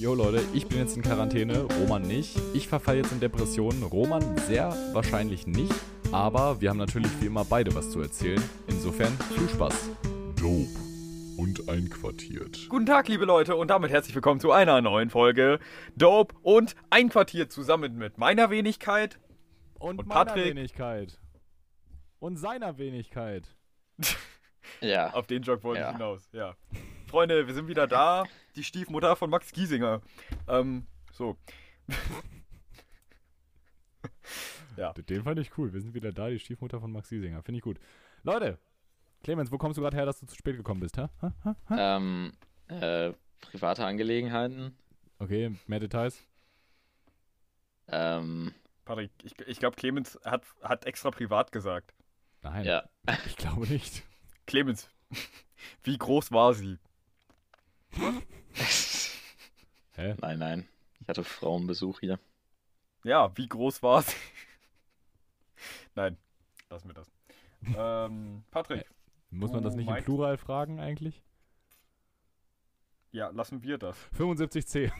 Jo Leute, ich bin jetzt in Quarantäne, Roman nicht. Ich verfall jetzt in Depressionen, Roman sehr wahrscheinlich nicht. Aber wir haben natürlich wie immer beide was zu erzählen. Insofern viel Spaß. Dope und einquartiert. Guten Tag, liebe Leute, und damit herzlich willkommen zu einer neuen Folge Dope und Einquartiert zusammen mit meiner Wenigkeit. Und, Und meiner Patrick. Wenigkeit. Und seiner Wenigkeit. Ja. Auf den Joke wollte Ja. ich hinaus, ja. Freunde, wir sind wieder da. Die Stiefmutter von Max Giesinger. Ähm, so. ja. Den fand ich cool. Wir sind wieder da, die Stiefmutter von Max Giesinger. Finde ich gut. Leute, Clemens, wo kommst du gerade her, dass du zu spät gekommen bist? Ha? Ha? Ha? Ähm, äh, private Angelegenheiten. Okay, mehr Details? Ähm, Patrick, ich, ich glaube, Clemens hat, hat extra privat gesagt. Nein, ja. ich glaube nicht. Clemens, wie groß war sie? Hä? nein, nein. Ich hatte Frauenbesuch hier. Ja, wie groß war sie? Nein, lassen wir das. Ähm, Patrick, Muss man das nicht im Plural fragen eigentlich? ja, lassen wir das. 75c.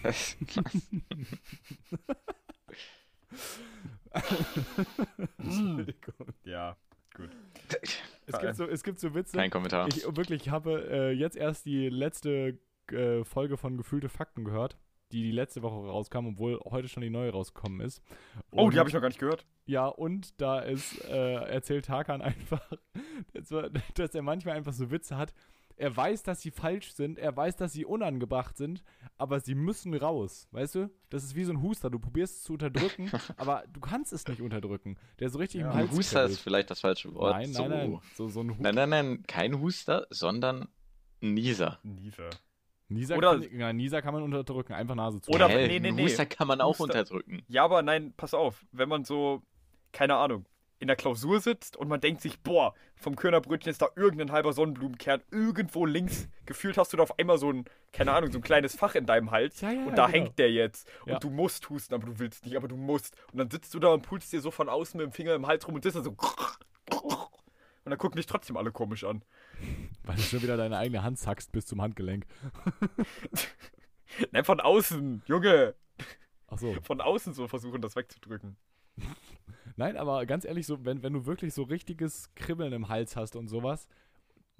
Entschuldigung. Ja, gut. Es gibt so, es gibt so Witze. Kein Kommentar. Ich wirklich habe äh, jetzt erst die letzte äh, Folge von Gefühlte Fakten gehört, die die letzte Woche rauskam, obwohl heute schon die neue rausgekommen ist. Oh, Und- die habe ich noch gar nicht gehört. Ja, und da ist, äh, erzählt Hakan einfach, dass, er- dass er manchmal einfach so Witze hat. Er weiß, dass sie falsch sind, er weiß, dass sie unangebracht sind, aber sie müssen raus, weißt du? Das ist wie so ein Huster, du probierst es zu unterdrücken, aber du kannst es nicht unterdrücken. Der so richtig Ja. im Hals Huster ist vielleicht das falsche Wort. Nein, so. nein, nein, so, so ein Huster. Nein, nein, nein, kein Huster, sondern Nieser. Nieser. Nieser, Oder- kann, ja, Nieser kann man unterdrücken, einfach Nase zu. Oder- Hä, nee, nee, nee. Huster kann man auch Huster- unterdrücken. Ja, aber nein, pass auf. Wenn man so, keine Ahnung, in der Klausur sitzt und man denkt sich, boah, vom Körnerbrötchen ist da irgendein halber Sonnenblumenkern irgendwo links. Gefühlt hast du da auf einmal so ein, keine Ahnung, so ein kleines Fach in deinem Hals. Ja, ja, und da genau. hängt der jetzt. Und Ja. du musst husten, aber du willst nicht, aber du musst. Und dann sitzt du da und pulst dir so von außen mit dem Finger im Hals rum und sitzt da so. Und dann gucken dich trotzdem alle komisch an. Weil du schon wieder deine eigene Hand zackst bis zum Handgelenk. Nein, von außen, Junge. Achso. Von außen so versuchen, das wegzudrücken. Nein, aber ganz ehrlich, so, wenn, wenn du wirklich so richtiges Kribbeln im Hals hast und sowas,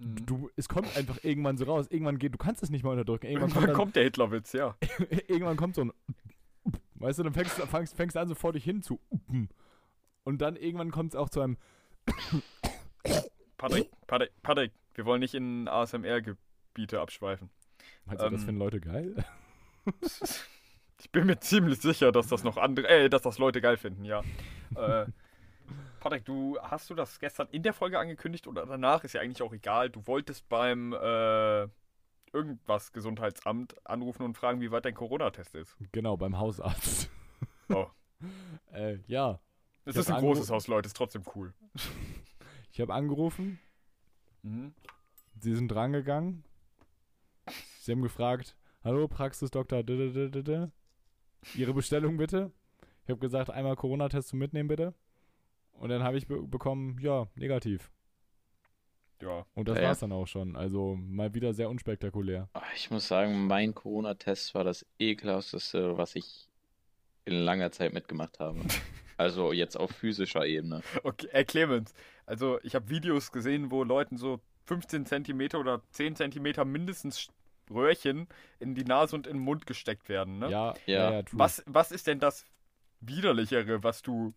Mhm. du, es kommt einfach irgendwann so raus. Irgendwann geht, du kannst es nicht mehr unterdrücken. Irgendwann Irgendwann kommt, kommt der Hitlerwitz, ja. dann, irgendwann kommt so ein, weißt du, dann fängst du fängst, fängst an, so vor dich hin zu, und dann irgendwann kommt es auch zu einem, Patrick, Patrick, Patrick, wir wollen nicht in ASMR-Gebiete abschweifen. meinst du, das Ähm. finden Leute geil? Ich bin mir ziemlich sicher, dass das noch andere, äh, dass das Leute geil finden, ja. äh, Patrick, du hast du das gestern in der Folge angekündigt oder danach? Ist ja eigentlich auch egal. Du wolltest beim äh, irgendwas Gesundheitsamt anrufen und fragen, wie weit dein Corona-Test ist. Genau, beim Hausarzt. Oh. äh, ja, Es ist ein großes Haus, Leute, ist trotzdem cool. Ich habe angerufen, Mhm. sie sind drangegangen, sie haben gefragt, hallo, Praxisdoktor. Ihre Bestellung bitte. Ich habe gesagt, einmal Corona-Test zum Mitnehmen bitte. Und dann habe ich be bekommen, ja, negativ. Ja. Und das Ja, ja. war's dann auch schon. Also mal wieder sehr unspektakulär. Ah, Ich muss sagen, mein Corona-Test war das ekelhafteste, was ich in langer Zeit mitgemacht habe. Also jetzt auf physischer Ebene. Okay, äh, Clemens, also ich habe Videos gesehen, wo Leuten so 15 Zentimeter oder 10 Zentimeter mindestens Röhrchen in die Nase und in den Mund gesteckt werden, ne? Ja, ja, Ja. Was, was ist denn das Widerlichere, was du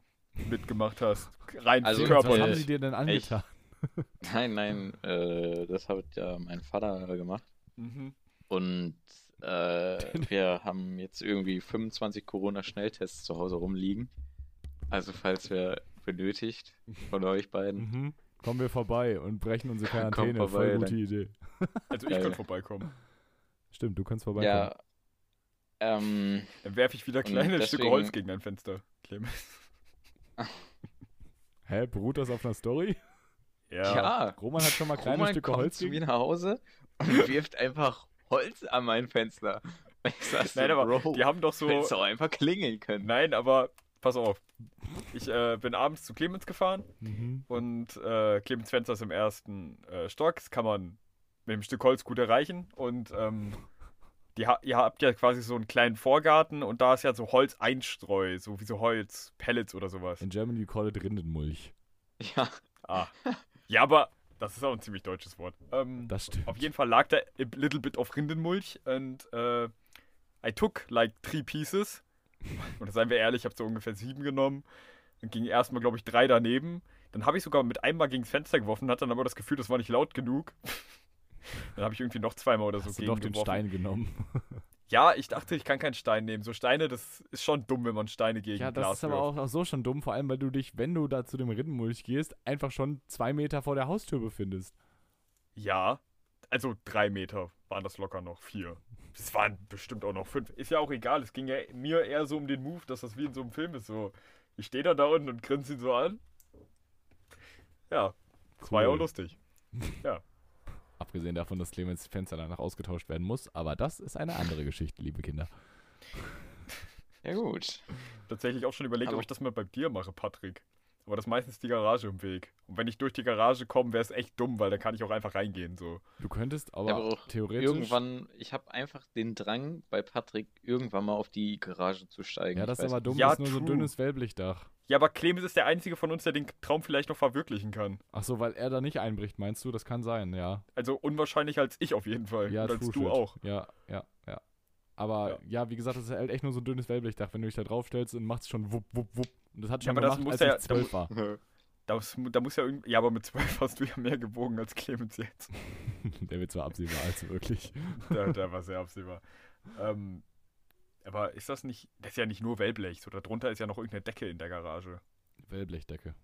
mitgemacht hast? Rein Also, Was haben körperlich. sie dir denn angetan? Nein, nein, äh, das hat ja mein Vater gemacht. Mhm. Und äh, wir haben jetzt irgendwie 25 Corona-Schnelltests zu Hause rumliegen. Also falls wer benötigt von euch beiden. Mhm. Kommen wir vorbei und brechen unsere Quarantäne. vorbei, Voll gute dann- Idee. Also ich Geil. könnte vorbeikommen. Stimmt, du kannst vorbeikommen. Ja. Ähm, Dann werfe ich wieder kleine Stücke deswegen- Holz gegen dein Fenster, Clemens. Hä, beruht das auf einer Story? ja. Roman hat schon mal kleine Roman Stücke kommt Holz zu mir nach Hause und wirft einfach Holz an mein Fenster. Ich so, Nein, aber Bro, die haben doch so. du hättest auch einfach klingeln können. Nein, aber pass auf. Ich äh, bin abends zu Clemens gefahren Mhm. und äh, Clemens Fenster ist im ersten äh, Stock. Das kann man mit einem Stück Holz gut erreichen. Und ähm, die, ha- ihr habt ja quasi so einen kleinen Vorgarten und da ist ja so Holzeinstreu, so wie so Holzpellets oder sowas. In Germany you call it Rindenmulch. Ja, Ah. Ja, aber das ist auch ein ziemlich deutsches Wort. Ähm, Das stimmt. auf jeden Fall lag da a little bit of Rindenmulch und äh, I took like three pieces. Und seien wir ehrlich, ich habe so ungefähr sieben genommen. Dann ging erstmal, glaube ich, drei daneben. Dann habe ich sogar mit einmal gegen das Fenster geworfen, hatte dann aber das Gefühl, das war nicht laut genug. Dann habe ich irgendwie noch zweimal oder so Hast du gegen doch den. Stein genommen. Ja, ich dachte, ich kann keinen Stein nehmen. So Steine, das ist schon dumm, wenn man Steine gegen ja, das Glas ist aber wirft. auch, auch so schon dumm, vor allem, weil du dich, wenn du da zu dem Rindenmulch gehst, einfach schon zwei Meter vor der Haustür befindest. Ja, also drei Meter waren das locker noch. Vier. Es waren bestimmt auch noch fünf. Ist ja auch egal. Es ging ja mir eher so um den Move, dass das wie in so einem Film ist. So, ich stehe dann da unten und grinse ihn so an. Ja, das war ja auch Cool. lustig. Abgesehen davon, dass Clemens Fenster danach ausgetauscht werden muss. Aber das ist eine andere Geschichte, liebe Kinder. ja gut. Tatsächlich auch schon überlegt, Aber- ob ich das mal bei dir mache, Patrick. Aber das ist meistens die Garage im Weg. Und wenn ich durch die Garage komme, wäre es echt dumm, weil dann kann ich auch einfach reingehen. So. Du könntest aber, Ja, aber theoretisch. Irgendwann, ich habe einfach den Drang bei Patrick, irgendwann mal auf die Garage zu steigen. Ja, das ist aber dumm, Ja, das ist nur so ein true. dünnes Wellblechdach. Ja, aber Clemens ist der einzige von uns, der den Traum vielleicht noch verwirklichen kann. Ach so, weil er da nicht einbricht, meinst du? Das kann sein, ja. Also unwahrscheinlich als ich auf jeden Fall. Ja, Und als true du shit. auch. Ja, ja, ja. Aber Ja. ja. wie gesagt, das ist halt echt nur so ein dünnes Wellblechdach. Wenn du dich da draufstellst und macht's schon wupp, wupp, wupp. Und das hat Ja, schon aber das gemacht, muss als ja- ich zwölf war. Das, da muss ja irgendwie. Ja, aber mit 12 hast du ja mehr gewogen als Clemens jetzt. Der wird zwar absehbar als wirklich. Der, der war sehr absehbar. Ähm, aber ist das nicht. Das ist ja nicht nur Wellblech. So, darunter ist ja noch irgendeine Decke in der Garage. Wellblechdecke.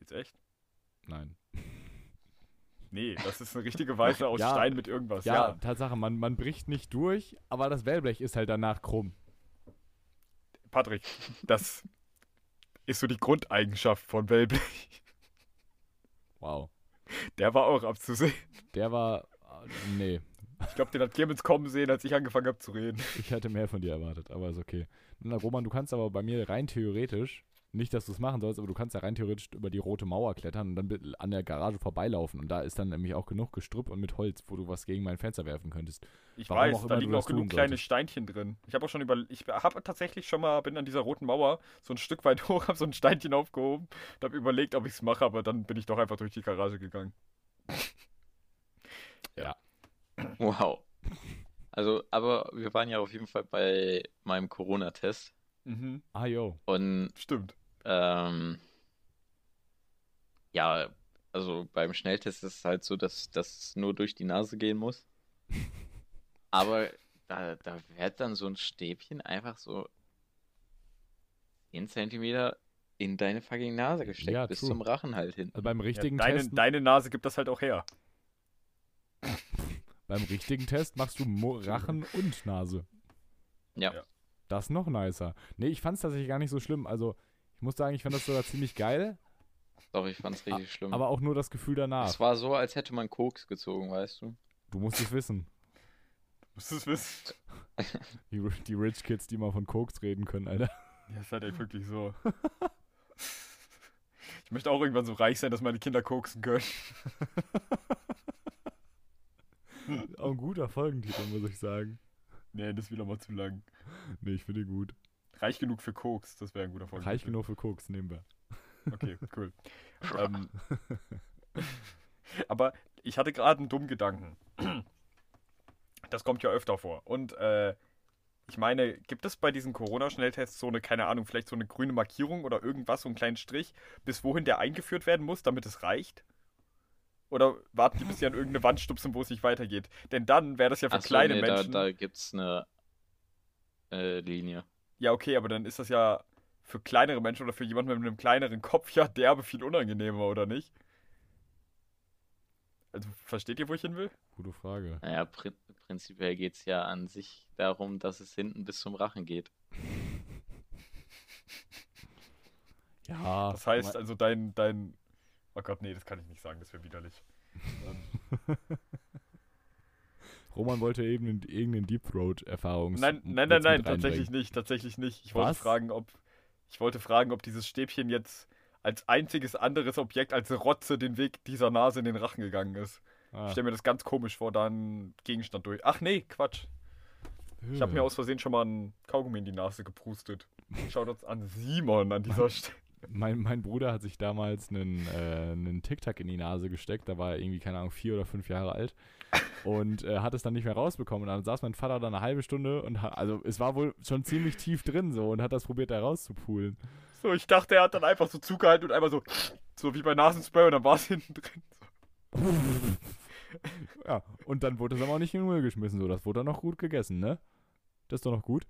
Jetzt echt? Nein. Nee, das ist eine richtige Weiße aus Ja. Stein mit irgendwas. Ja, Ja. Tatsache, man, man bricht nicht durch, aber das Wellblech ist halt danach krumm. Patrick, das ist so die Grundeigenschaft von Wellblech. Wow. Der war auch abzusehen. Der war. äh, Nee, Ich glaube, den hat Clemens kommen sehen, als ich angefangen habe zu reden. ich hätte mehr von dir erwartet, aber ist okay. Na, Roman, du kannst aber bei mir rein theoretisch, nicht, dass du es machen sollst, aber du kannst ja rein theoretisch über die rote Mauer klettern und dann an der Garage vorbeilaufen. Und da ist dann nämlich auch genug Gestrüpp und mit Holz, wo du was gegen mein Fenster werfen könntest. Ich Warum weiß, da liegen auch genug kleine solltest. Steinchen drin. Ich habe auch schon über, ich habe tatsächlich schon mal, bin an dieser roten Mauer so ein Stück weit hoch, habe so ein Steinchen aufgehoben und habe überlegt, ob ich es mache, aber dann bin ich doch einfach durch die Garage gegangen. Wow. Also, aber wir waren ja auf jeden Fall bei meinem Corona-Test Mhm, Ah, yo. und stimmt. Ähm, ja, also beim Schnelltest ist es halt so, dass das nur durch die Nase gehen muss. Aber da, da wird dann so ein Stäbchen einfach so 10 Zentimeter in deine fucking Nase gesteckt, Ja, bis true. zum Rachen halt hin. Also beim Ja, richtigen deine, Test. deine Nase gibt das halt auch her. Beim richtigen Test machst du Mo Rachen und Nase. Ja. Ja. Das ist noch nicer. Nee, ich fand es tatsächlich gar nicht so schlimm. Also, ich muss sagen, ich fand das sogar ziemlich geil, Doch, ich fand's richtig schlimm. aber auch nur das Gefühl danach. es war so, als hätte man Koks gezogen, weißt du? Du musst es wissen. Musst du es wissen? Die, die Rich Kids, die mal von Koks reden können, Alter. Ja, ist halt echt wirklich so. Ich möchte auch irgendwann so reich sein, dass meine Kinder koksen können. Auch ein guter Folgentitel, muss ich sagen. Nee, das ist wieder mal zu lang. Nee, ich finde ihn gut. Reich genug für Koks, das wäre ein guter Folge. Reich genug für Koks, nehmen wir. Okay, cool. ähm, aber ich hatte gerade einen dummen Gedanken. Das kommt ja öfter vor. Und äh, ich meine, gibt es bei diesen Corona-Schnelltests so eine, keine Ahnung, vielleicht so eine grüne Markierung oder irgendwas, so einen kleinen Strich, bis wohin der eingeführt werden muss, damit es reicht? Oder warten die, bis sie an irgendeine Wand stupsen, wo es nicht weitergeht? Denn dann wäre das ja für Ach so, kleine nee, da, Menschen. da gibt's eine äh, Linie. Ja, okay, aber dann ist das ja für kleinere Menschen oder für jemanden mit einem kleineren Kopf ja derbe viel unangenehmer, oder nicht? Also, versteht ihr, wo ich hin will? Gute Frage. Naja, prin prinzipiell geht's ja an sich darum, dass es hinten bis zum Rachen geht. Ja. Das heißt also, dein, dein. Oh Gott, nee, das kann ich nicht sagen, das wäre widerlich. Roman wollte eben in- irgendeinen Deep Throat-Erfahrung. nein, nein, nein, nein, tatsächlich nicht, tatsächlich nicht. Ich wollte Was? fragen, ob. Ich wollte fragen, ob dieses Stäbchen jetzt als einziges anderes Objekt als Rotze den Weg dieser Nase in den Rachen gegangen ist. Ich Ah, stelle mir das ganz komisch vor, da einen Gegenstand durch. Ach nee, Quatsch. Ich habe mir aus Versehen schon mal einen Kaugummi in die Nase geprustet. Schaut uns an Simon an dieser Stelle. Mein, mein Bruder hat sich damals einen, äh, einen Tic-Tac in die Nase gesteckt. Da war er irgendwie, keine Ahnung, vier oder fünf Jahre alt. Und äh, hat es dann nicht mehr rausbekommen. Und dann saß mein Vater da eine halbe Stunde und also es war wohl schon ziemlich tief drin so und hat das probiert, da rauszupulen. So, ich dachte, er hat dann einfach so zugehalten und einmal so, so wie bei Nasenspray und dann war es hinten drin. Ja, und dann wurde es aber auch nicht in den Müll geschmissen. So, das wurde dann noch gut gegessen, ne? Das ist doch noch gut.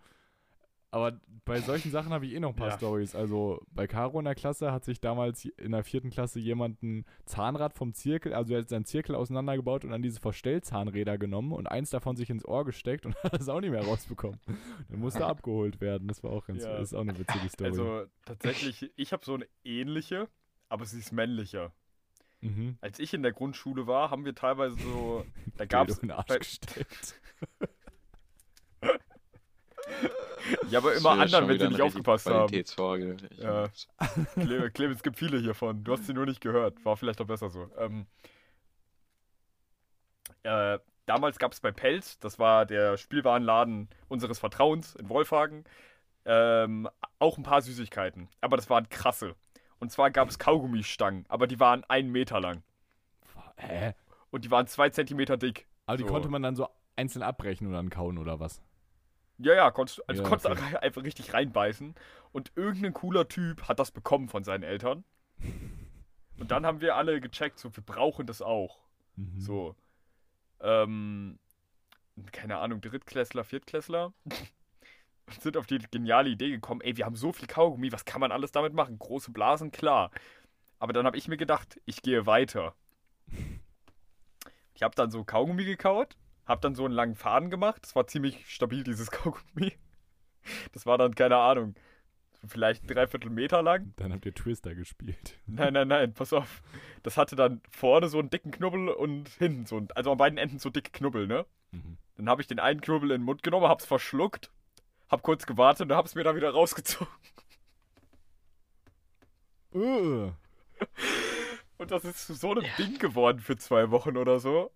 Aber bei solchen Sachen habe ich eh noch ein paar Ja. Stories. Also bei Caro in der Klasse hat sich damals in der vierten Klasse jemand ein Zahnrad vom Zirkel, also er hat seinen Zirkel auseinandergebaut und dann diese Verstellzahnräder genommen und eins davon sich ins Ohr gesteckt und hat es auch nicht mehr rausbekommen. Dann musste abgeholt werden. Das war auch ganz, Ja. das ist auch eine witzige Story. Also tatsächlich, ich habe so eine ähnliche, aber sie ist männlicher. mhm. Als ich in der Grundschule war, haben wir teilweise so, da gab es, bei-. Ja, aber immer anderen, wenn sie nicht aufgepasst haben. Qualitätsfolge. Ich- Ja. Clemens, Clemens, es gibt viele hiervon. Du hast sie nur nicht gehört. War vielleicht auch besser so. Ähm, äh, damals gab es bei Pelz, das war der Spielwarenladen unseres Vertrauens in Wolfhagen, ähm, auch ein paar Süßigkeiten. Aber das waren krasse. Und zwar gab es Kaugummistangen, aber die waren einen Meter lang. Hä? Und die waren zwei Zentimeter dick. Aber die So. konnte man dann so einzeln abbrechen und dann kauen oder was? Ja, ja, konntest, du- also Ja, konntest okay. du einfach richtig reinbeißen. Und irgendein cooler Typ hat das bekommen von seinen Eltern. Und dann haben wir alle gecheckt, so, wir brauchen das auch. Mhm. So. Ähm, keine Ahnung, Drittklässler, Viertklässler. Und sind auf die geniale Idee gekommen, ey, wir haben so viel Kaugummi, was kann man alles damit machen? Große Blasen, klar. Aber dann habe ich mir gedacht, ich gehe weiter. Ich habe dann so Kaugummi gekaut, habe dann so einen langen Faden gemacht. Das war ziemlich stabil, dieses Kaugummi. Das war dann, keine Ahnung, vielleicht ein dreiviertel Meter lang. Dann habt ihr Twister gespielt. Nein, nein, nein, pass auf. Das hatte dann vorne so einen dicken Knubbel und hinten so ein, also an beiden Enden so dicke Knubbel, ne? Mhm. Dann habe ich den einen Knubbel in den Mund genommen, hab's verschluckt, hab kurz gewartet und hab's mir dann wieder rausgezogen. Äh. Und das ist zu so einem Ding geworden für zwei Wochen oder so.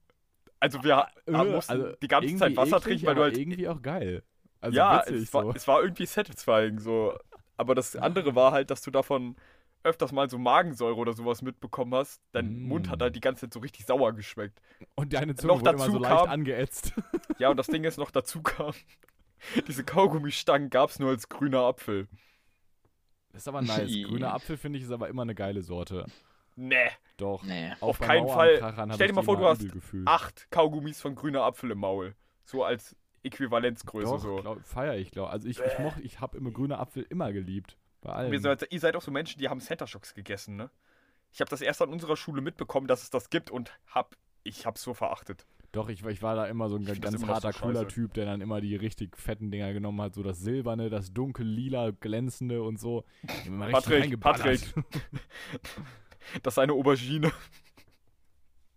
Also wir ha- Äh, mussten also die ganze Zeit Wasser eklig, trinken, weil du halt. irgendwie auch geil. Also ja, witzig es war, so. es war irgendwie satisfying so. Aber das andere war halt, dass du davon öfters mal so Magensäure oder sowas mitbekommen hast. Dein Mm. Mund hat halt die ganze Zeit so richtig sauer geschmeckt. Und deine Zunge noch wurde immer dazu so leicht kam- angeätzt. Ja, und das Ding ist noch dazu kam. Diese Kaugummistangen gab's nur als grüner Apfel. Das ist aber nice. Grüner Apfel finde ich ist aber immer eine geile Sorte. Nee. Doch. Nee. Auf keinen hab Stell ich dir mal vor, immer du hast gefühlt. Acht Kaugummis von grüner Apfel im Maul. So als Äquivalenzgröße Doch, so. glaub, feier ich, glaube Also ich, ich moch, ich habe immer grüne Apfel immer geliebt. Bei allen. Ihr seid, ihr seid auch so Menschen, die haben Center Shocks gegessen, ne? Ich habe das erst an unserer Schule mitbekommen, dass es das gibt und hab ich hab's so verachtet. Doch, ich, ich war da immer so ein das ganz noch so harter, cooler. Typ, der dann immer die richtig fetten Dinger genommen hat. So das silberne, das dunkel lila, glänzende und so. Patrick. Patrick. Das ist eine Aubergine,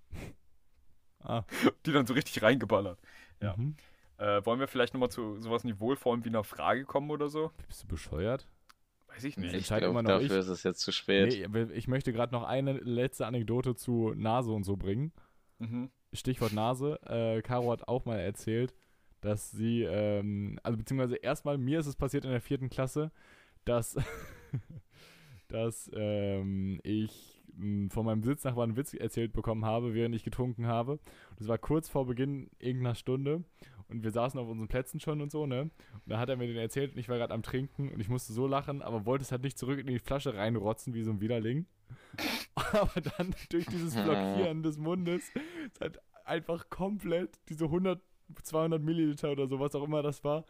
ah, die dann so richtig reingeballert. Ja. mhm. Äh, wollen wir vielleicht nochmal zu sowas Niveauform wie einer Frage kommen oder so? Bist du bescheuert? Weiß ich nicht. Ich entscheide immer noch dafür ich. ist es jetzt zu spät. Nee, ich möchte gerade noch eine letzte Anekdote zu Nase und so bringen. Mhm. Stichwort Nase. Äh, Caro hat auch mal erzählt, dass sie, ähm, also beziehungsweise erstmal, mir ist es passiert in der vierten Klasse, dass, dass ähm, ich von meinem Sitznachbarn einen Witz erzählt bekommen habe, während ich getrunken habe. Das war kurz vor Beginn irgendeiner Stunde. Und wir saßen auf unseren Plätzen schon und so, ne? Und da hat er mir den erzählt und ich war gerade am Trinken und ich musste so lachen, aber wollte es halt nicht zurück in die Flasche reinrotzen wie so ein Widerling. aber dann durch dieses Blockieren des Mundes ist halt einfach komplett diese 100, 200 Milliliter oder so, was auch immer das war,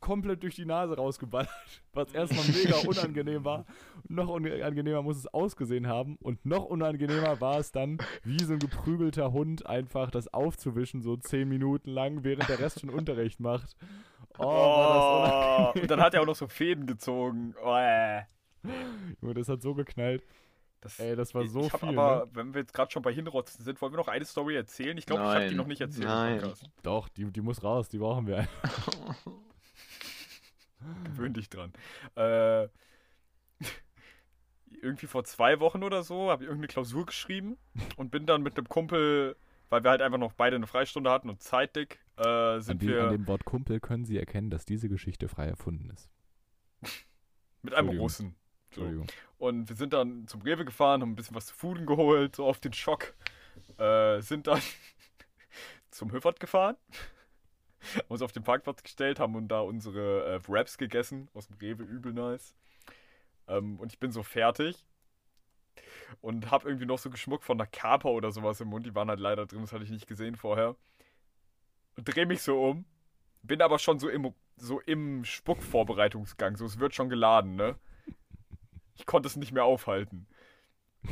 komplett durch die Nase rausgeballert. Was erstmal mega unangenehm war. Und noch unangenehmer muss es ausgesehen haben. Und noch unangenehmer war es dann, wie so ein geprügelter Hund einfach das aufzuwischen, so 10 Minuten lang, während der Rest schon Unterricht macht. Oh, war Oh, und dann hat er auch noch so Fäden gezogen. Oh, äh. das Junge, das hat so geknallt. Das, Ey, das war so ich hab viel, aber, ne? wenn wir jetzt gerade schon bei Hinrotzen sind, wollen wir noch eine Story erzählen? Ich glaube, ich habe die noch nicht erzählt Nein. Doch, die, die muss raus, die brauchen wir. Gewöhn dich dran. Äh, irgendwie vor zwei Wochen oder so habe ich irgendeine Klausur geschrieben und bin dann mit einem Kumpel weil wir halt einfach noch beide eine Freistunde hatten und zeitdick äh, An, sind die, wir an dem Wort Kumpel können Sie erkennen, dass diese Geschichte frei erfunden ist. mit einem. Russen. So. Und wir sind dann zum Rewe gefahren, haben ein bisschen was zu Fuden geholt, so auf den Schock. Äh, sind dann zum Höfert gefahren, haben uns auf den Parkplatz gestellt, haben und da unsere äh, Wraps gegessen aus dem Rewe, übel nice. Ähm, und ich bin so fertig und hab irgendwie noch so Geschmuck von einer Kaper oder sowas im Mund. Die waren halt leider drin, das hatte ich nicht gesehen vorher. Und dreh mich so um, bin aber schon so im, so im Spuckvorbereitungsgang, so es wird schon geladen, ne? Ich konnte es nicht mehr aufhalten.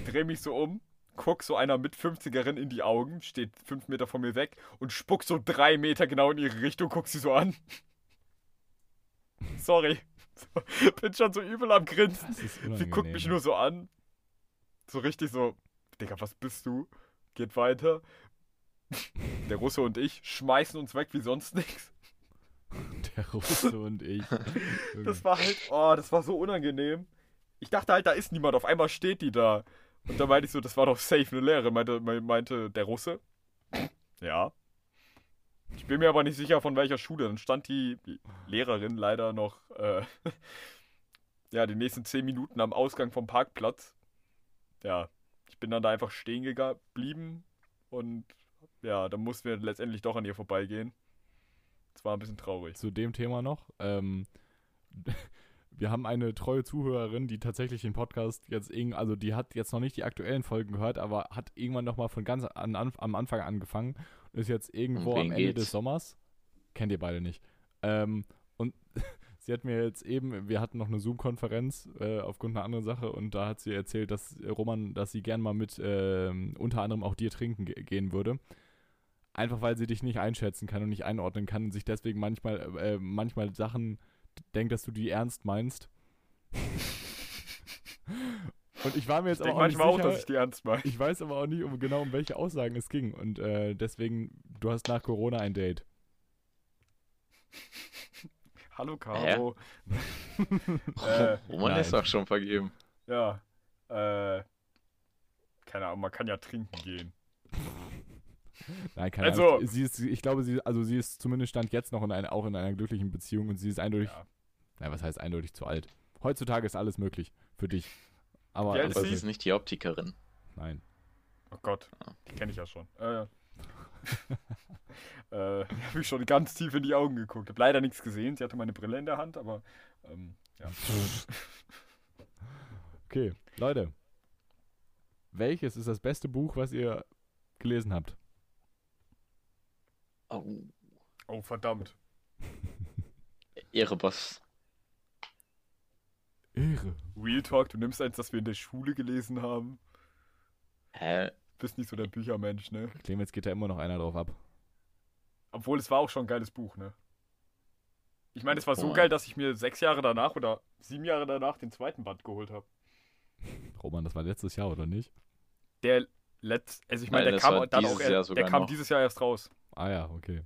Dreh mich so um, guck so einer mit 50erin in die Augen, steht fünf Meter von mir weg und spuck so drei Meter genau in ihre Richtung, guck sie so an. Sorry. So, bin schon so übel am Grinsen. Sie guckt mich nur so an. So richtig so, Digga, was bist du? Geht weiter. Der Russe und ich schmeißen uns weg wie sonst nichts. Der Russe und ich. Das war halt, oh, das war so unangenehm. Ich dachte halt, da ist niemand. Auf einmal steht die da. Und da meinte ich so, das war doch safe eine Lehre, meinte, me- meinte der Russe. Ja. Ich bin mir aber nicht sicher, von welcher Schule. Dann stand die Lehrerin leider noch, äh, ja, die nächsten zehn Minuten am Ausgang vom Parkplatz. Ja, ich bin dann da einfach stehen geblieben und ja, dann mussten wir letztendlich doch an ihr vorbeigehen. Das war ein bisschen traurig. Zu dem Thema noch. Ähm, wir haben eine treue Zuhörerin, die tatsächlich den Podcast jetzt irgend, also die hat jetzt noch nicht die aktuellen Folgen gehört, aber hat irgendwann noch mal von ganz an, an, am Anfang angefangen und ist jetzt irgendwo am Ende geht's? des Sommers. Kennt ihr beide nicht. Ähm, und sie hat mir jetzt eben, wir hatten noch eine Zoom-Konferenz äh, aufgrund einer anderen Sache und da hat sie erzählt, dass äh, Roman, dass sie gern mal mit ähm, unter anderem auch dir trinken ge gehen würde. Einfach weil sie dich nicht einschätzen kann und nicht einordnen kann und sich deswegen manchmal, äh, manchmal Sachen denkt, dass du die ernst meinst. und ich war mir jetzt Ich denke auch nicht manchmal auch, sicher, dass ich die ernst meine. ich weiß aber auch nicht um genau um welche Aussagen es ging und äh, deswegen, du hast nach Corona ein Date. Hallo Caro. äh, Roman nein. ist auch schon vergeben. ja. Äh, keine Ahnung, man kann ja trinken gehen. Nein, keine Also- Ahnung. Sie ist, ich glaube, sie, also sie ist zumindest stand jetzt noch in einer, auch in einer glücklichen Beziehung und sie ist eindeutig, Ja. na, was heißt eindeutig zu alt? Heutzutage ist alles möglich für dich. Aber Aber Sie- ist nicht die Optikerin. nein. Oh Gott, Ah. die kenne ich ja schon. Äh, äh, habe ich schon ganz tief in die Augen geguckt. Habe leider nichts gesehen. Sie hatte meine Brille in der Hand, aber ähm, ja. Okay, Leute. Welches ist das beste Buch, was ihr gelesen habt? Oh, Oh verdammt. Erebos. Ehre. Real Talk, du nimmst eins, das wir in der Schule gelesen haben. Hä? Bist nicht so der Büchermensch, ne? Clemens geht da immer noch einer drauf ab. Obwohl es war auch schon ein geiles Buch, ne? Ich meine, es war so Oh. geil, dass ich mir sechs Jahre danach oder sieben Jahre danach den zweiten Band geholt habe. Roman, das war letztes Jahr, oder nicht? Der letzt, also ich meine, der kam dann auch, er, der kam noch. dieses Jahr erst raus. Ah ja, okay.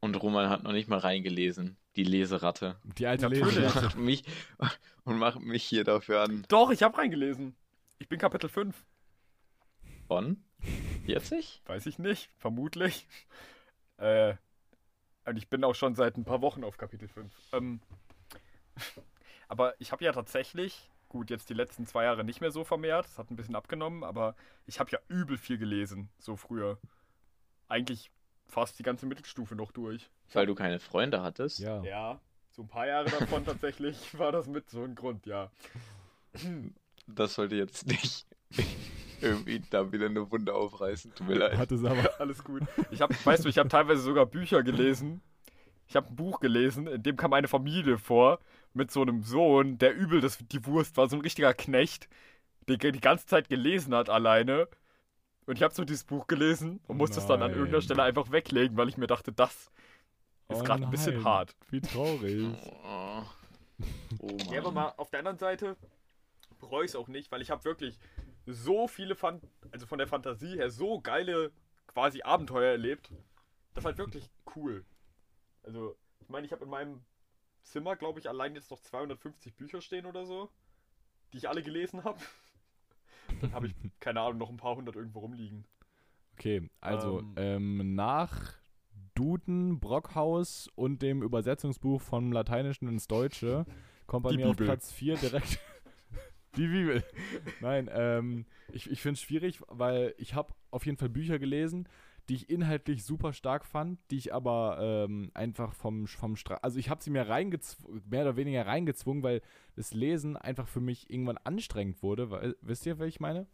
Und Roman hat noch nicht mal reingelesen. Die Leseratte. Die alte Natürlich. Lese. Und macht mich, und macht mich hier dafür an. Doch, ich habe reingelesen. Ich bin Kapitel 5. Von? 40? Weiß ich nicht, vermutlich. Äh, und ich bin auch schon seit ein paar Wochen auf Kapitel 5. Ähm, aber ich habe ja tatsächlich, gut, jetzt die letzten zwei Jahre nicht mehr so vermehrt, es hat ein bisschen abgenommen, aber ich habe ja übel viel gelesen, so früher. Eigentlich fast die ganze Mittelstufe noch durch. Weil du keine Freunde hattest? Ja. Ja, so ein paar Jahre davon tatsächlich war das mit so ein Grund, ja. Das sollte jetzt nicht irgendwie da wieder eine Wunde aufreißen. Tut mir leid. Hat es aber. Alles gut. Ich habe, weißt du, ich habe teilweise sogar Bücher gelesen. Ich habe ein Buch gelesen, in dem kam eine Familie vor mit so einem Sohn, der übel das, die Wurst war, so ein richtiger Knecht, der die ganze Zeit gelesen hat alleine. Und ich habe so dieses Buch gelesen und musste es dann an irgendeiner Stelle einfach weglegen, weil ich mir dachte, das ist Oh gerade ein bisschen nein. hart. Wie traurig. Oh, oh Ja, aber mal auf der anderen Seite bereue ich es auch nicht, weil ich habe wirklich so viele, Fan also von der Fantasie her, so geile quasi Abenteuer erlebt. Das ist halt wirklich cool. Also, ich meine, ich habe in meinem Zimmer, glaube ich, allein jetzt noch 250 Bücher stehen oder so, die ich alle gelesen habe. Dann habe ich, keine Ahnung, noch ein paar hundert irgendwo rumliegen. Okay, also Ähm. ähm, nach Duden, Brockhaus und dem Übersetzungsbuch vom Lateinischen ins Deutsche kommt bei mir auf Bibel. Platz 4 direkt die Bibel. Nein, ähm, ich, ich finde es schwierig, weil ich habe auf jeden Fall Bücher gelesen, die ich inhaltlich super stark fand, die ich aber ähm, einfach vom, vom Stra also ich habe sie mir mehr oder weniger reingezwungen, weil das Lesen einfach für mich irgendwann anstrengend wurde. Weil, wisst ihr, was ich meine?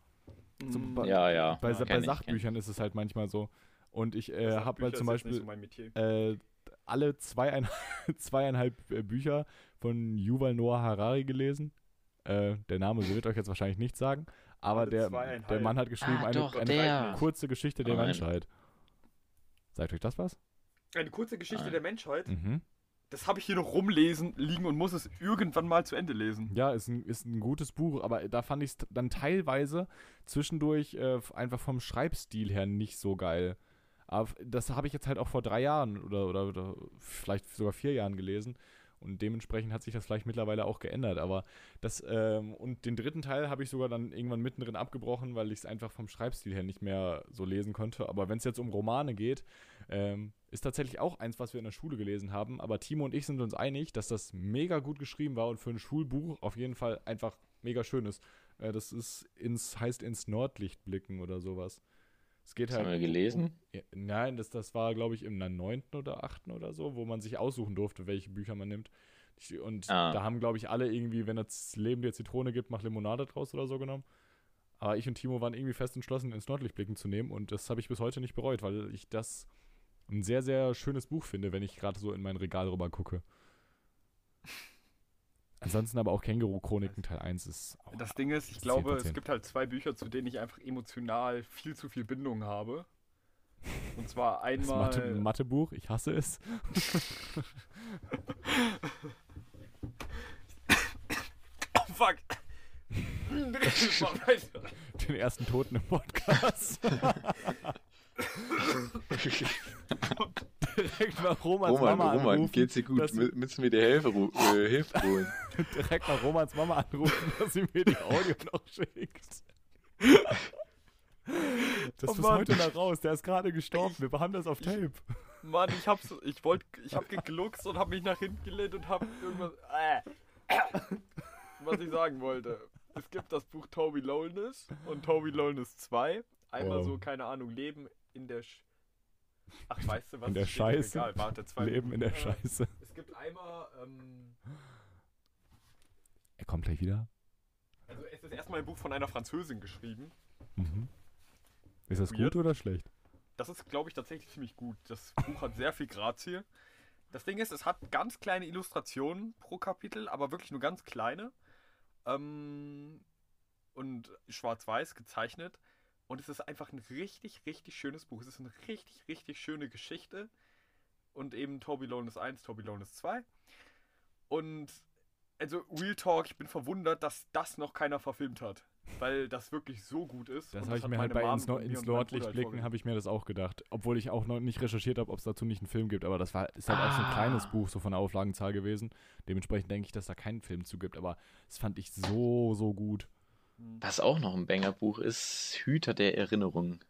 Zum Mm, Ba- Ja, ja. Bei, Ja, bei ich, Sachbüchern ist es halt manchmal so. Und ich äh, habe halt zum Beispiel so äh, alle zweieinhalb, zweieinhalb äh, Bücher von Yuval Noah Harari gelesen. Äh, der Name wird euch jetzt wahrscheinlich nichts sagen, aber der, der Mann hat geschrieben Ah, eine, doch, eine kurze Geschichte der. Menschheit. Sagt euch das was? Eine kurze Geschichte Nein. der Menschheit. Mhm. Das habe ich hier noch rumlesen liegen und muss es irgendwann mal zu Ende lesen. Ja, ist ein, ist ein gutes Buch, aber da fand ich es dann teilweise zwischendurch äh, einfach vom Schreibstil her nicht so geil. Aber das habe ich jetzt halt auch vor drei Jahren oder, oder, oder vielleicht sogar vier Jahren gelesen. Und dementsprechend hat sich das vielleicht mittlerweile auch geändert. Aber das, ähm, und den dritten Teil habe ich sogar dann irgendwann mittendrin abgebrochen, weil ich es einfach vom Schreibstil her nicht mehr so lesen konnte. Aber wenn es jetzt um Romane geht, ähm, ist tatsächlich auch eins, was wir in der Schule gelesen haben. Aber Timo und ich sind uns einig, dass das mega gut geschrieben war und für ein Schulbuch auf jeden Fall einfach mega schön ist. Äh, das ist ins, heißt ins Nordlicht blicken oder sowas. Es geht Das halt. haben wir gelesen. Ja, nein, das, das war, glaube ich, im neunten oder achten oder so, wo man sich aussuchen durfte, welche Bücher man nimmt. Und Ah. da haben, glaube ich, alle irgendwie, wenn das Leben dir Zitrone gibt, mach Limonade draus oder so genommen. Aber ich und Timo waren irgendwie fest entschlossen, ins Nordlicht blicken zu nehmen. Und das habe ich bis heute nicht bereut, weil ich das ein sehr, sehr schönes Buch finde, wenn ich gerade so in mein Regal rüber gucke. Ansonsten aber auch Känguru-Chroniken Teil 1 ist auch Das Ding ist, ich Das glaube, 10 von 10. es gibt halt zwei Bücher, zu denen ich einfach emotional viel zu viel Bindung habe. Und zwar das einmal. Mathe, Mathebuch, ich hasse es. Oh, fuck! Den ersten Toten im Podcast. Direkt mal Romans Roman, Mama Roman, anrufen. geht's dir gut? dass- Mü- Müssen wir dir Hilfe, äh, Hilfe holen? direkt mal Romans Mama anrufen, dass sie mir die Audio noch schickt. Das Oh ist Mann. heute noch raus. Der ist gerade gestorben. Wir haben das auf Tape. Mann, ich hab's. Ich wollte. Ich hab gegluckst und hab mich nach hinten gelehnt und hab irgendwas. Äh, was ich sagen wollte. Es gibt das Buch Toby Lowness und Toby Lowness 2. Einmal Wow. so, keine Ahnung, Leben in der. Sch Ach, weißt du was? In der Scheiße. Regal. Warte, zwei Leben in der Äh, Scheiße. Es gibt einmal. Ähm, Er kommt gleich wieder. also, es ist erstmal ein Buch von einer Französin geschrieben. Mhm. Ist das Weird. gut oder schlecht? Das ist, glaube ich, tatsächlich ziemlich gut. Das Buch hat sehr viel Grazie. Das Ding ist, es hat ganz kleine Illustrationen pro Kapitel, aber wirklich nur ganz kleine. Ähm, und schwarz-weiß gezeichnet. Und es ist einfach ein richtig, richtig schönes Buch. Es ist eine richtig, richtig schöne Geschichte. Und eben Toby Lones 1, Toby Lones 2. Und also Real Talk, ich bin verwundert, dass das noch keiner verfilmt hat. Weil das wirklich so gut ist. Das habe ich mir halt bei Mom ins, mir ins Nordlicht halt blicken, habe ich mir das auch gedacht. Obwohl ich auch noch nicht recherchiert habe, ob es dazu nicht einen Film gibt. Aber das war, ist halt auch so ein Ah. kleines Buch, so von der Auflagenzahl gewesen. Dementsprechend denke ich, dass da keinen Film zu gibt. Aber das fand ich so, so gut. Was auch noch ein Banger-Buch ist, Hüter der Erinnerung.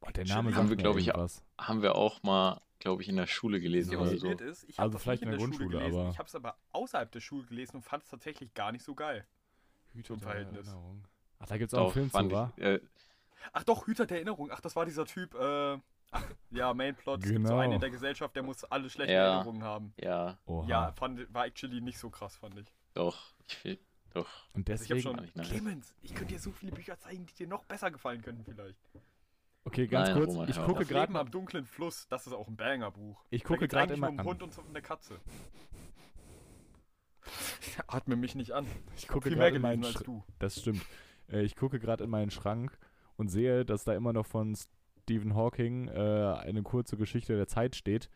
Boah, der Name Haben wir, mir glaub ich, irgendwas. Haben wir auch mal, glaube ich, in der Schule gelesen Ja, oder so. ist, ich habe Also vielleicht in der Schule Grundschule, gelesen. aber- Ich habe es aber außerhalb der Schule gelesen und fand es tatsächlich gar nicht so geil. Hüter der Verhältnis. Erinnerung. Ach, da gibt es auch einen Doch, Film zu, wa? ich, äh, Ach doch, Hüter der Erinnerung. Ach, das war dieser Typ, äh, ach, ja, Mainplot. Es gibt so Genau. einen in der Gesellschaft, der muss alle schlechten Ja. Erinnerungen haben. ja, Oha. Ja, fand, war actually nicht so krass, fand ich. doch. Ich will, doch. Und Also ich habe deswegen. schon. Clemens, ich könnte dir so viele Bücher zeigen, die dir noch besser gefallen könnten vielleicht. Okay, ganz Nein, kurz. Roman, ich gucke gerade Leben am dunklen Fluss, das ist auch ein Banger-Buch. Ich gucke gerade immer um an. Hund und so eine Katze. Atme mich nicht an. Ich gucke Viel mehr gerade in meinen gelesen als du. Das stimmt. Äh, ich gucke gerade in meinen Schrank und sehe, dass da immer noch von Stephen Hawking äh, eine kurze Geschichte der Zeit steht.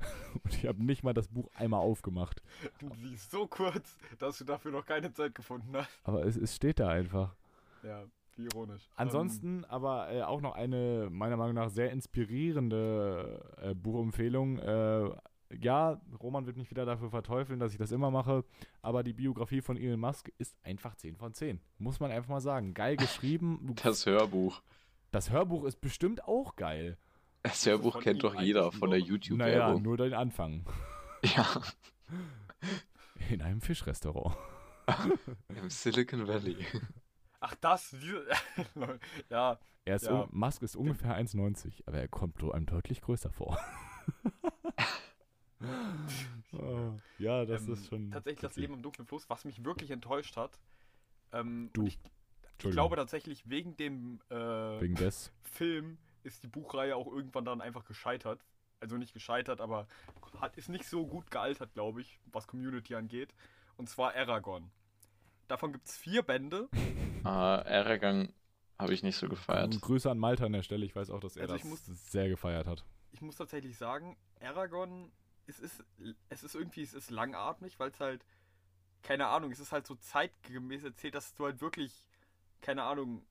Und ich habe nicht mal das Buch einmal aufgemacht. Die ist so kurz, dass du dafür noch keine Zeit gefunden hast. Aber es, es steht da einfach. Ja, wie ironisch. Ansonsten aber äh, auch noch eine meiner Meinung nach sehr inspirierende äh, Buchempfehlung. Äh, ja, Roman wird mich wieder dafür verteufeln, dass ich das immer mache, aber die Biografie von Elon Musk ist einfach 10 von 10. Muss man einfach mal sagen. Geil geschrieben. Du Das Hörbuch. Das Hörbuch ist bestimmt auch geil. Das Hörbuch Von kennt doch jeder von der nur- Naja, YouTube-Werbung. nur den Anfang. Ja, In einem Fischrestaurant. im Silicon Valley. Ach, das? Ja, Er ist Ja. un Musk ist ungefähr 1,90, aber er kommt so einem deutlich größer vor. Oh, ja, das ähm, ist schon. tatsächlich das. Leben im dunklen Fluss, was mich wirklich enttäuscht hat. Ähm, Du. Ich, ich glaube tatsächlich, wegen dem äh, Wegen des. Film ist die Buchreihe auch irgendwann dann einfach gescheitert. Also nicht gescheitert, aber hat, ist nicht so gut gealtert, glaube ich, was Community angeht. Und zwar Aragon. Davon gibt es vier Bände. äh, Aragang habe ich nicht so gefeiert. Grüße an Malta an der Stelle. Ich weiß auch, dass er Also das muss- sehr gefeiert hat. Ich muss tatsächlich sagen, Aragon, es ist, es ist irgendwie, es ist langatmig, weil es halt, keine Ahnung, es ist halt so zeitgemäß erzählt, dass du halt wirklich, keine Ahnung,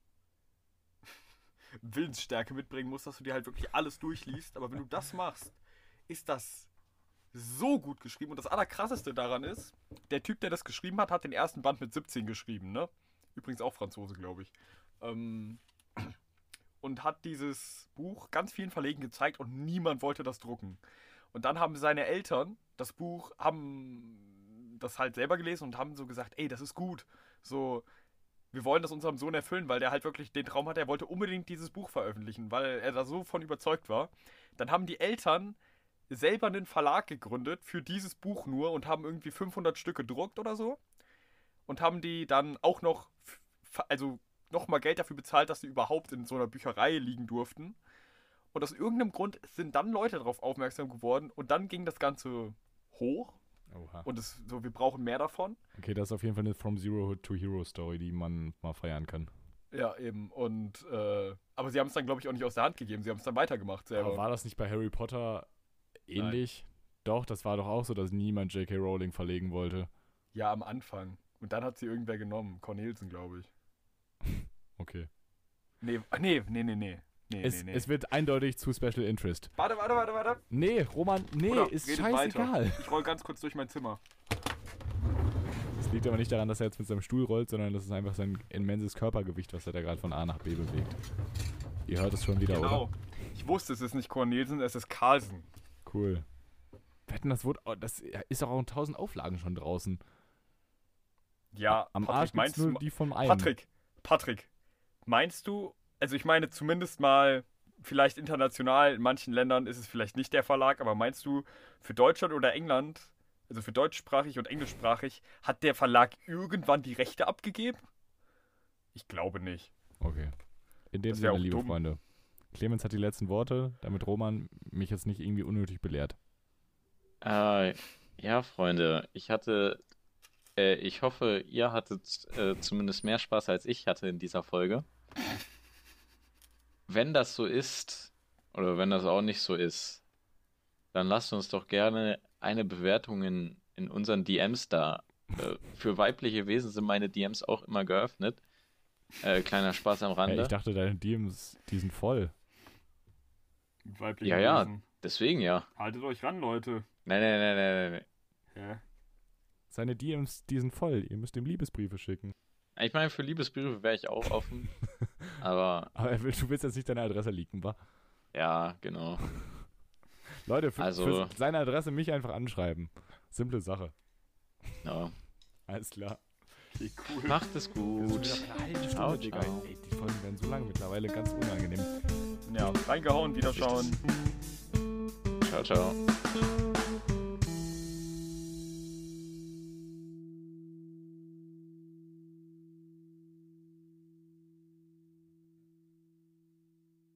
Willensstärke mitbringen musst, dass du dir halt wirklich alles durchliest. Aber wenn du das machst, ist das so gut geschrieben. Und das Allerkrasseste daran ist, der Typ, der das geschrieben hat, hat den ersten Band mit 17 geschrieben, ne? Übrigens auch Franzose, glaube ich. Ähm, und hat dieses Buch ganz vielen Verlegen gezeigt und niemand wollte das drucken. Und dann haben seine Eltern das Buch, haben das halt selber gelesen und haben so gesagt, ey, das ist gut. So, wir wollen das unserem Sohn erfüllen, weil der halt wirklich den Traum hatte, er wollte unbedingt dieses Buch veröffentlichen, weil er da so von überzeugt war. Dann haben die Eltern selber einen Verlag gegründet für dieses Buch nur und haben irgendwie 500 Stück gedruckt oder so. Und haben die dann auch noch, also nochmal Geld dafür bezahlt, dass sie überhaupt in so einer Bücherei liegen durften. Und aus irgendeinem Grund sind dann Leute darauf aufmerksam geworden und dann ging das Ganze hoch Oha. und es so, wir brauchen mehr davon. Okay, das ist auf jeden Fall eine From Zero to Hero Story, die man mal feiern kann. Ja, eben. Und äh, aber sie haben es dann, glaube ich, auch nicht aus der Hand gegeben. Sie haben es dann weitergemacht selber. Aber war das nicht bei Harry Potter ähnlich? Doch, das war doch auch so, dass niemand J.K. Rowling verlegen wollte. Ja, am Anfang. Und dann hat sie irgendwer genommen. Cornelsen, glaube ich. Okay. Nee, ah, nee, nee, nee, nee. Nee, Es, nee, nee. es wird eindeutig zu Special Interest. warte, warte, warte, warte. Nee, Roman, nee, Oder ist scheißegal. Ich roll ganz kurz durch mein Zimmer. Es liegt aber nicht daran, dass er jetzt mit seinem Stuhl rollt, sondern das ist einfach sein immenses Körpergewicht, was er da gerade von A nach B bewegt. Ihr hört es schon wieder, Genau. oder? Ich wusste, es ist nicht Cornelsen, es ist Carlsen. Cool. Wetten, das wurde, oh, das ist auch in tausend Auflagen schon draußen. Ja, Am Patrick, Arsch meinst nur du, die vom einen. Patrick, Patrick, meinst du, also ich meine zumindest mal, vielleicht international, in manchen Ländern ist es vielleicht nicht der Verlag, aber meinst du, für Deutschland oder England, also für deutschsprachig und englischsprachig, hat der Verlag irgendwann die Rechte abgegeben? Ich glaube nicht. Okay. In dem Sinne, liebe dumm. Freunde. Clemens hat die letzten Worte, damit Roman mich jetzt nicht irgendwie unnötig belehrt. Äh, ja, Freunde, ich hatte, äh, ich hoffe, ihr hattet äh, zumindest mehr Spaß als ich hatte in dieser Folge. Wenn das so ist, oder wenn das auch nicht so ist, dann lasst uns doch gerne eine Bewertung in, in unseren DMs da. Äh, für weibliche Wesen sind meine DMs auch immer geöffnet. Äh, kleiner Spaß am Hey, Rande. ich dachte, deine DMs, die sind voll. Weibliche Ja, ja. Wesen. Deswegen ja. Haltet euch ran, Leute. Nein, nein, nein, nein, nein. Ja. Seine DMs, die sind voll. Ihr müsst ihm Liebesbriefe schicken. Ich meine, für Liebesbriefe wäre ich auch offen. Aber Aber er will, du willst jetzt nicht deine Adresse leaken, wa? ja, genau. Leute, für, Also- für seine Adresse mich einfach anschreiben. Simple Sache. Ja. Alles klar. Okay, cool. Macht es gut. Ciao, Stunde, ciao. Ey, die Folgen werden so lang mittlerweile, ganz unangenehm. Ja, reingehauen, wiederschauen. Ciao, ciao.